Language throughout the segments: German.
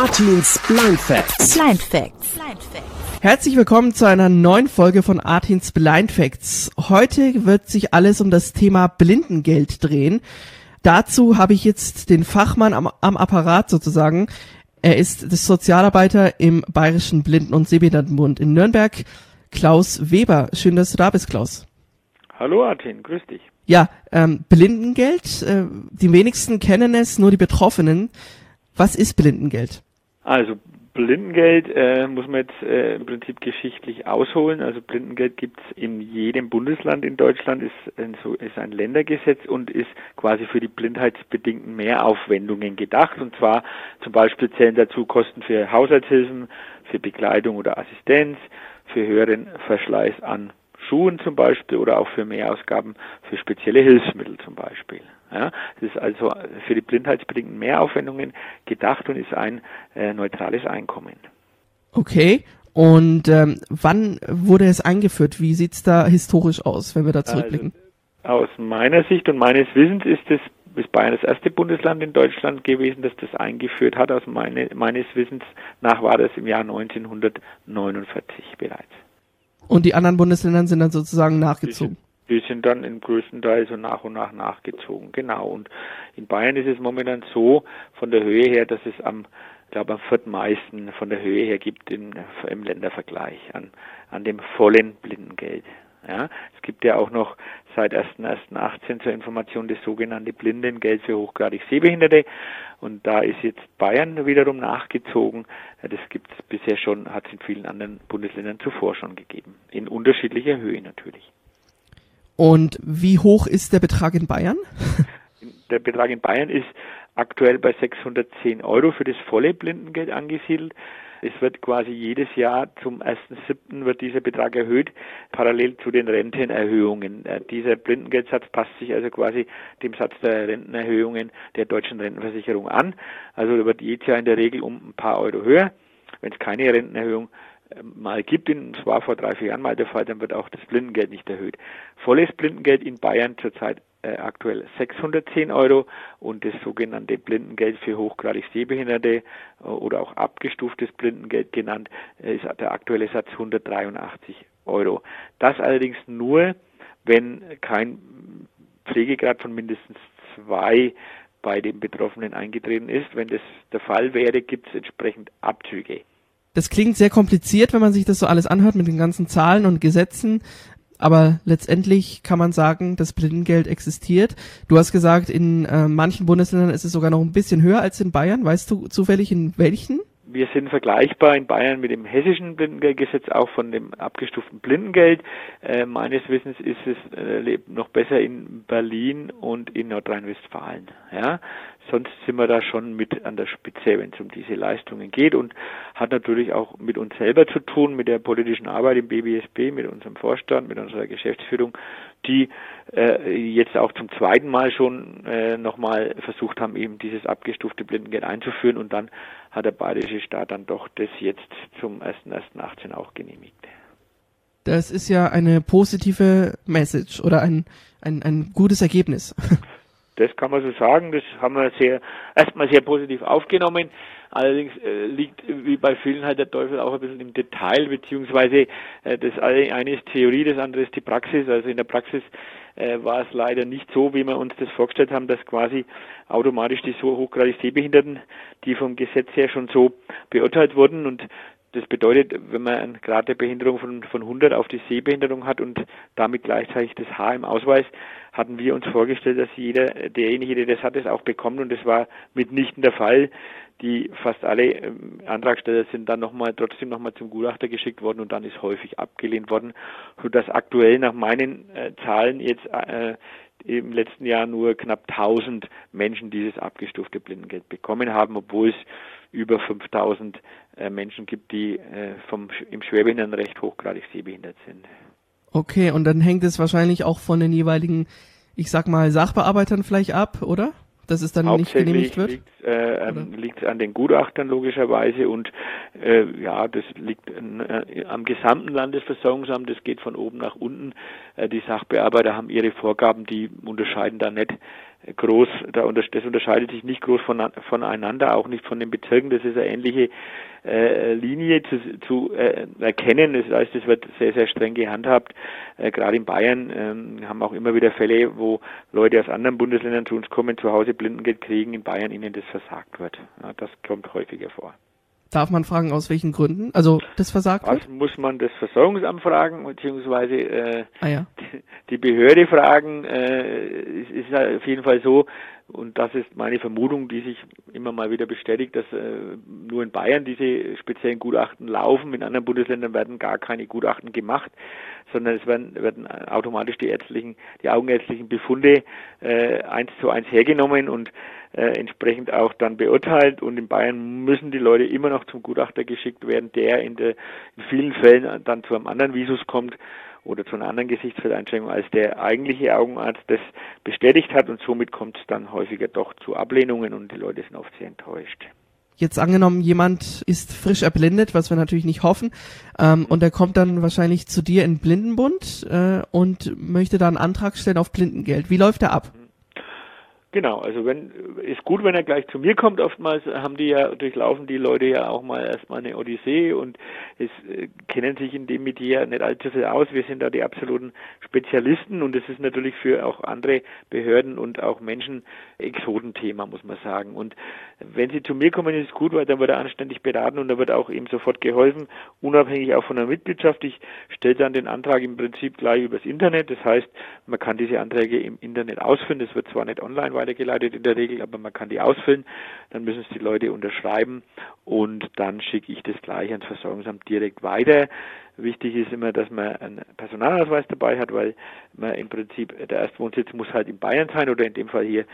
Artins Blind Facts. Blind Facts. Herzlich willkommen zu einer neuen Folge von Artins Blind Facts. Heute wird sich alles um das Thema Blindengeld drehen. Dazu habe ich jetzt den Fachmann am, am Apparat sozusagen. Er ist das Sozialarbeiter im Bayerischen Blinden- und Sehbehindertenbund in Nürnberg, Klaus Weber. Schön, dass du da bist, Klaus. Hallo Artin, grüß dich. Ja, ähm, Blindengeld, äh, die wenigsten kennen es, nur die Betroffenen. Was ist Blindengeld? Also Blindengeld äh, muss man jetzt äh, im Prinzip geschichtlich ausholen. Also Blindengeld gibt es in jedem Bundesland in Deutschland, ist ein, so, ist ein Ländergesetz und ist quasi für die blindheitsbedingten Mehraufwendungen gedacht. Und zwar zum Beispiel zählen dazu Kosten für Haushaltshilfen, für Bekleidung oder Assistenz, für höheren Verschleiß an Schuhen zum Beispiel oder auch für Mehrausgaben für spezielle Hilfsmittel zum Beispiel. Ja, es ist also für die blindheitsbedingten Mehraufwendungen gedacht und ist ein äh, neutrales Einkommen. Okay. Und ähm, wann wurde es eingeführt? Wie sieht's da historisch aus, wenn wir da zurückblicken? Also, aus meiner Sicht und meines Wissens ist es ist Bayern das erste Bundesland in Deutschland gewesen, das das eingeführt hat. Aus meine, meines Wissens nach war das im Jahr 1949 bereits. Und die anderen Bundesländer sind dann sozusagen nachgezogen. Die sind dann im größten Teil so nach und nach nachgezogen, genau. Und in Bayern ist es momentan so von der Höhe her, dass es am, ich glaube, am viertmeisten von der Höhe her gibt in, im Ländervergleich an, an dem vollen Blindengeld. Ja, es gibt ja auch noch seit 1.1.18 zur Information das sogenannte Blindengeld für hochgradig Sehbehinderte. Und da ist jetzt Bayern wiederum nachgezogen. Das gibt es bisher schon, hat es in vielen anderen Bundesländern zuvor schon gegeben. In unterschiedlicher Höhe natürlich. Und wie hoch ist der Betrag in Bayern? Der Betrag in Bayern ist aktuell bei 610 Euro für das volle Blindengeld angesiedelt. Es wird quasi jedes Jahr zum 1.7. wird dieser Betrag erhöht, parallel zu den Rentenerhöhungen. Äh, dieser Blindengeldsatz passt sich also quasi dem Satz der Rentenerhöhungen der deutschen Rentenversicherung an. Also wird jedes Jahr in der Regel um ein paar Euro höher. Wenn es keine Rentenerhöhung mal gibt, und es war vor drei, vier Jahren mal der Fall, dann wird auch das Blindengeld nicht erhöht. Volles Blindengeld in Bayern zurzeit äh, aktuell 610 Euro und das sogenannte Blindengeld für hochgradig Sehbehinderte äh, oder auch abgestuftes Blindengeld genannt, äh, ist der aktuelle Satz 183 Euro. Das allerdings nur, wenn kein Pflegegrad von mindestens zwei bei dem Betroffenen eingetreten ist. Wenn das der Fall wäre, gibt es entsprechend Abzüge. Das klingt sehr kompliziert, wenn man sich das so alles anhört mit den ganzen Zahlen und Gesetzen. Aber letztendlich kann man sagen, das Blindengeld existiert. Du hast gesagt, in äh, manchen Bundesländern ist es sogar noch ein bisschen höher als in Bayern. Weißt du zufällig in welchen? Wir sind vergleichbar in Bayern mit dem hessischen Blindengeldgesetz, auch von dem abgestuften Blindengeld. Äh, meines Wissens ist es äh, noch besser in Berlin und in Nordrhein-Westfalen. Ja? Sonst sind wir da schon mit an der Spitze, wenn es um diese Leistungen geht und hat natürlich auch mit uns selber zu tun, mit der politischen Arbeit im BBSB, mit unserem Vorstand, mit unserer Geschäftsführung, die äh, jetzt auch zum zweiten Mal schon äh, nochmal versucht haben, eben dieses abgestufte Blindengeld einzuführen und dann hat der bayerische Staat dann doch das jetzt zum 1.1.18 auch genehmigt. Das ist ja eine positive Message oder ein, ein, ein gutes Ergebnis. Das kann man so sagen. Das haben wir sehr erstmal sehr positiv aufgenommen. Allerdings äh, liegt wie bei vielen halt der Teufel auch ein bisschen im Detail, beziehungsweise äh, das eine ist Theorie, das andere ist die Praxis. Also in der Praxis äh, war es leider nicht so, wie wir uns das vorgestellt haben, dass quasi automatisch die so hochgradig Sehbehinderten, die vom Gesetz her schon so beurteilt wurden und das bedeutet, wenn man eine Grad der Behinderung von, von 100 auf die Sehbehinderung hat und damit gleichzeitig das H im Ausweis, hatten wir uns vorgestellt, dass jeder, derjenige, der das hat, es auch bekommt und das war mitnichten der Fall. Die fast alle ähm, Antragsteller sind dann nochmal, trotzdem nochmal zum Gutachter geschickt worden und dann ist häufig abgelehnt worden, sodass aktuell nach meinen äh, Zahlen jetzt äh, im letzten Jahr nur knapp 1000 Menschen dieses abgestufte Blindengeld bekommen haben, obwohl es über 5000 äh, Menschen gibt, die äh, vom, im Schwerbehindertenrecht hochgradig sehbehindert sind. Okay, und dann hängt es wahrscheinlich auch von den jeweiligen, ich sag mal, Sachbearbeitern vielleicht ab, oder? Dass es dann nicht genehmigt wird? Liegt, äh, ähm, liegt an den Gutachtern logischerweise und äh, ja, das liegt äh, am gesamten Landesversorgungsamt, das geht von oben nach unten. Äh, die Sachbearbeiter haben ihre Vorgaben, die unterscheiden da nicht groß, da unter, das unterscheidet sich nicht groß von, voneinander, auch nicht von den Bezirken. Das ist eine ähnliche äh, Linie zu, zu äh, erkennen. Das heißt, es wird sehr, sehr streng gehandhabt. Äh, gerade in Bayern ähm, haben auch immer wieder Fälle, wo Leute aus anderen Bundesländern zu uns kommen, zu Hause Blindengeld kriegen, in Bayern ihnen das versagt wird. Ja, das kommt häufiger vor. Darf man fragen, aus welchen Gründen? Also das versagt das wird? muss man das Versorgungsamt fragen, beziehungsweise äh, ah, ja. die, Behörde fragen. Äh, es ist auf jeden Fall so, und das ist meine Vermutung, die sich immer mal wieder bestätigt, dass äh, nur in Bayern diese speziellen Gutachten laufen. In anderen Bundesländern werden gar keine Gutachten gemacht, sondern es werden, werden automatisch die ärztlichen, die augenärztlichen Befunde äh, eins zu eins hergenommen und entsprechend auch dann beurteilt. Und in Bayern müssen die Leute immer noch zum Gutachter geschickt werden, der in, der, in vielen Fällen dann zu einem anderen Visus kommt oder zu einer anderen Gesichtsfeldeinschränkung, als der eigentliche Augenarzt das bestätigt hat und somit kommt es dann häufiger doch zu Ablehnungen und die Leute sind oft sehr enttäuscht. Jetzt angenommen, jemand ist frisch erblindet, was wir natürlich nicht hoffen, ähm, und er kommt dann wahrscheinlich zu dir in Blindenbund äh, und möchte da einen Antrag stellen auf Blindengeld. Wie läuft der ab? Genau, also wenn ist gut, wenn er gleich zu mir kommt. Oftmals haben die ja durchlaufen die Leute ja auch mal erstmal eine Odyssee und es äh, kennen sich in dem Metier nicht allzu viel aus. Wir sind da die absoluten Spezialisten und es ist natürlich für auch andere Behörden und auch Menschen Exotenthema, muss man sagen. Und wenn sie zu mir kommen, ist es gut, weil dann wird er anständig beraten und da wird auch eben sofort geholfen, unabhängig auch von der Mitgliedschaft. Ich stelle dann den Antrag im Prinzip gleich übers Internet. Das heißt, man kann diese Anträge im Internet ausfüllen. Das wird zwar nicht online weitergeleitet in der Regel, aber man kann die ausfüllen. Dann müssen es die Leute unterschreiben und dann schicke ich das gleich ans Versorgungsamt direkt weiter. Wichtig ist immer, dass man einen Personalausweis dabei hat, weil man im Prinzip, der Erstwohnsitz muss halt in Bayern sein oder in dem Fall hier,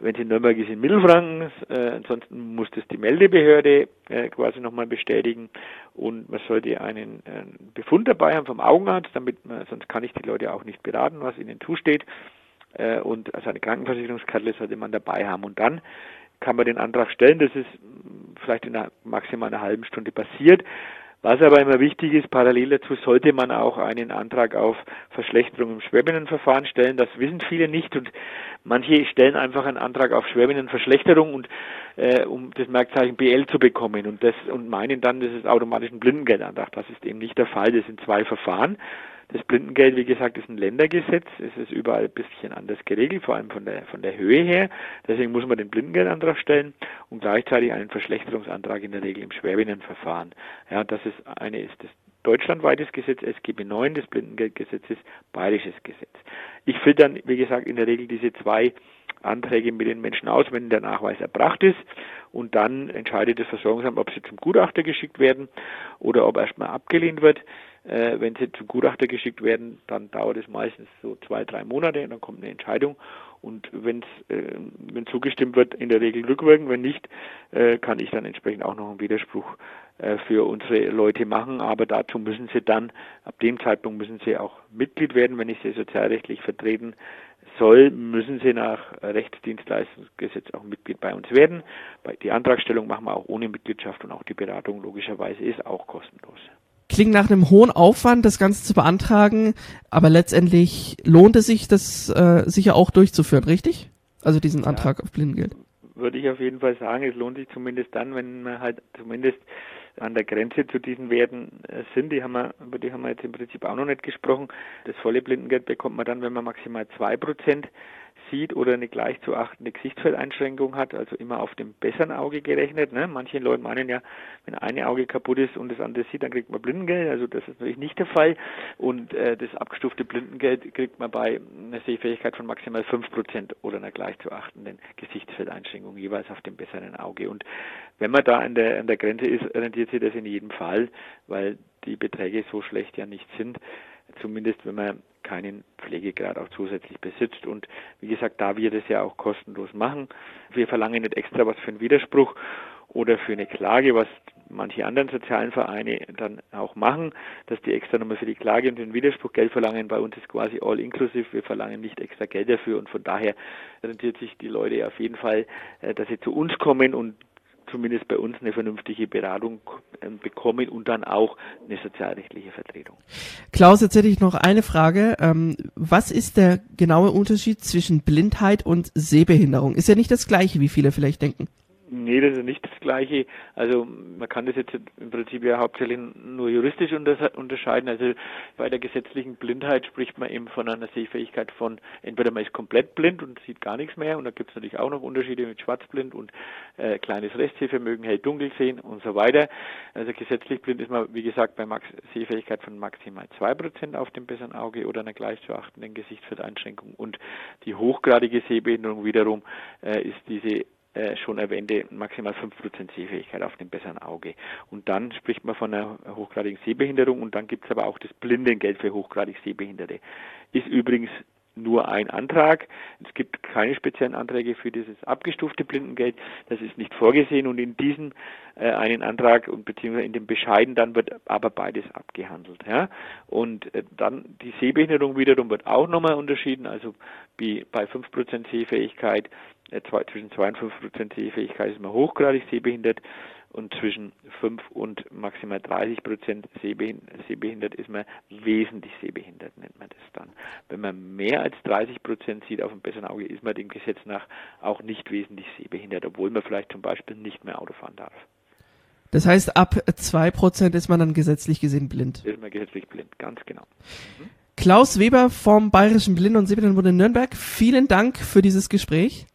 wenn es in Nürnberg ist, in Mittelfranken. Äh, ansonsten muss das die Meldebehörde äh, quasi nochmal bestätigen und man sollte einen äh, Befund dabei haben vom Augenarzt, damit man, sonst kann ich die Leute auch nicht beraten, was ihnen zusteht. Äh, und also eine Krankenversicherungskarte sollte man dabei haben. Und dann kann man den Antrag stellen. Das ist vielleicht in einer, maximal einer halben Stunde passiert. Was aber immer wichtig ist, parallel dazu sollte man auch einen Antrag auf Verschlechterung im Schwerbinnenverfahren stellen. Das wissen viele nicht und manche stellen einfach einen Antrag auf Schwerbinnenverschlechterung und äh, um das Merkzeichen BL zu bekommen und das und meinen dann, das ist automatisch ein Blindengeldantrag. Das ist eben nicht der Fall. Das sind zwei Verfahren. Das Blindengeld, wie gesagt, ist ein Ländergesetz. Es ist überall ein bisschen anders geregelt, vor allem von der, von der Höhe her. Deswegen muss man den Blindengeldantrag stellen und gleichzeitig einen Verschlechterungsantrag in der Regel im Schwerbinnenverfahren. Ja, das ist eine, ist das deutschlandweites Gesetz, SGB 9 des Blindengeldgesetzes, bayerisches Gesetz. Ich fülle dann, wie gesagt, in der Regel diese zwei Anträge mit den Menschen aus, wenn der Nachweis erbracht ist. Und dann entscheidet das Versorgungsamt, ob sie zum Gutachter geschickt werden oder ob erstmal abgelehnt wird. Äh, wenn sie zum Gutachter geschickt werden, dann dauert es meistens so zwei, drei Monate und dann kommt eine Entscheidung. Und wenn äh, wenn zugestimmt wird, in der Regel rückwirkend. Wenn nicht, äh, kann ich dann entsprechend auch noch einen Widerspruch äh, für unsere Leute machen. Aber dazu müssen sie dann, ab dem Zeitpunkt müssen sie auch Mitglied werden, wenn ich sie sozialrechtlich vertreten soll, müssen sie nach Rechtsdienstleistungsgesetz auch Mitglied bei uns werden. Die Antragstellung machen wir auch ohne Mitgliedschaft und auch die Beratung logischerweise ist auch kostenlos. Klingt nach einem hohen Aufwand, das Ganze zu beantragen, aber letztendlich lohnt es sich, das äh, sicher auch durchzuführen, richtig? Also diesen Antrag ja, auf Blindengeld. Würde ich auf jeden Fall sagen, es lohnt sich zumindest dann, wenn man halt zumindest an der Grenze zu diesen Werten äh, sind. Die haben wir, über die haben wir jetzt im Prinzip auch noch nicht gesprochen. Das volle Blindengeld bekommt man dann, wenn man maximal zwei Prozent sieht oder eine gleich zu achtende Gesichtsfeldeinschränkung hat, also immer auf dem besseren Auge gerechnet. Ne? Manche Leute meinen ja, wenn eine Auge kaputt ist und das andere sieht, dann kriegt man Blindengeld. Also das ist natürlich nicht der Fall. Und äh, das abgestufte Blindengeld kriegt man bei einer Sehfähigkeit von maximal fünf Prozent oder einer gleich zu achtenden Gesichtsfeldeinschränkung jeweils auf dem besseren Auge. Und wenn man da an der, an der Grenze ist, rentiert sich das in jedem Fall, weil die Beträge so schlecht ja nicht sind zumindest wenn man keinen Pflegegrad auch zusätzlich besitzt. Und wie gesagt, da wir das ja auch kostenlos machen, wir verlangen nicht extra was für einen Widerspruch oder für eine Klage, was manche anderen sozialen Vereine dann auch machen, dass die extra nochmal für die Klage und den Widerspruch Geld verlangen. Bei uns ist quasi all inclusive. Wir verlangen nicht extra Geld dafür und von daher rentiert sich die Leute auf jeden Fall, äh, dass sie zu uns kommen und zumindest bei uns eine vernünftige Beratung ähm, bekommen und dann auch eine sozialrechtliche Vertretung. Klaus, jetzt hätte ich noch eine Frage. Ähm, was ist der genaue Unterschied zwischen Blindheit und Sehbehinderung? Ist ja nicht das gleiche, wie viele vielleicht denken. Nee, das ist nicht das Gleiche. Also man kann das jetzt im Prinzip ja hauptsächlich nur juristisch unterscheiden. Also bei der gesetzlichen Blindheit spricht man eben von einer Sehfähigkeit von, entweder man ist komplett blind und sieht gar nichts mehr und da gibt es natürlich auch noch Unterschiede mit schwarzblind und äh, kleines Restsehvermögen, hell dunkel sehen und so weiter. Also gesetzlich blind ist man, wie gesagt, bei Max Sehfähigkeit von maximal zwei Prozent auf dem besseren Auge oder einer gleich zu achtenden Gesichtsfeldeinschränkung und die hochgradige Sehbehinderung wiederum äh, ist diese äh, schon erwähnte maximal 5% Sehfähigkeit auf dem besseren Auge. Und dann spricht man von einer hochgradigen Sehbehinderung und dann gibt es aber auch das Blindengeld für hochgradig Sehbehinderte. Ist übrigens nur ein Antrag. Es gibt keine speziellen Anträge für dieses abgestufte Blindengeld. Das ist nicht vorgesehen und in diesem äh, einen Antrag und beziehungsweise in dem Bescheiden dann wird aber beides abgehandelt. Ja? Und äh, dann die Sehbehinderung wiederum wird auch nochmal unterschieden. Also wie bei 5% Sehfähigkeit, äh, zwei, zwischen 2 und 5% Sehfähigkeit ist man hochgradig sehbehindert und zwischen 5 und maximal 30 Prozent sehbehindert ist man wesentlich sehbehindert, nennt man das dann. Wenn man mehr als 30 Prozent sieht auf dem besseren Auge, ist man dem Gesetz nach auch nicht wesentlich sehbehindert, obwohl man vielleicht zum Beispiel nicht mehr Auto fahren darf. Das heißt, ab 2 Prozent ist man dann gesetzlich gesehen blind. Ist man gesetzlich blind, ganz genau. Mhm. Klaus Weber vom Bayerischen Blinden- und Sehbehindertenbund in Nürnberg, vielen Dank für dieses Gespräch.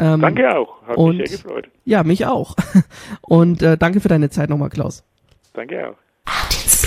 Ähm, danke auch, hat und, mich sehr gefreut. Ja, mich auch. Und äh, danke für deine Zeit nochmal, Klaus. Danke auch.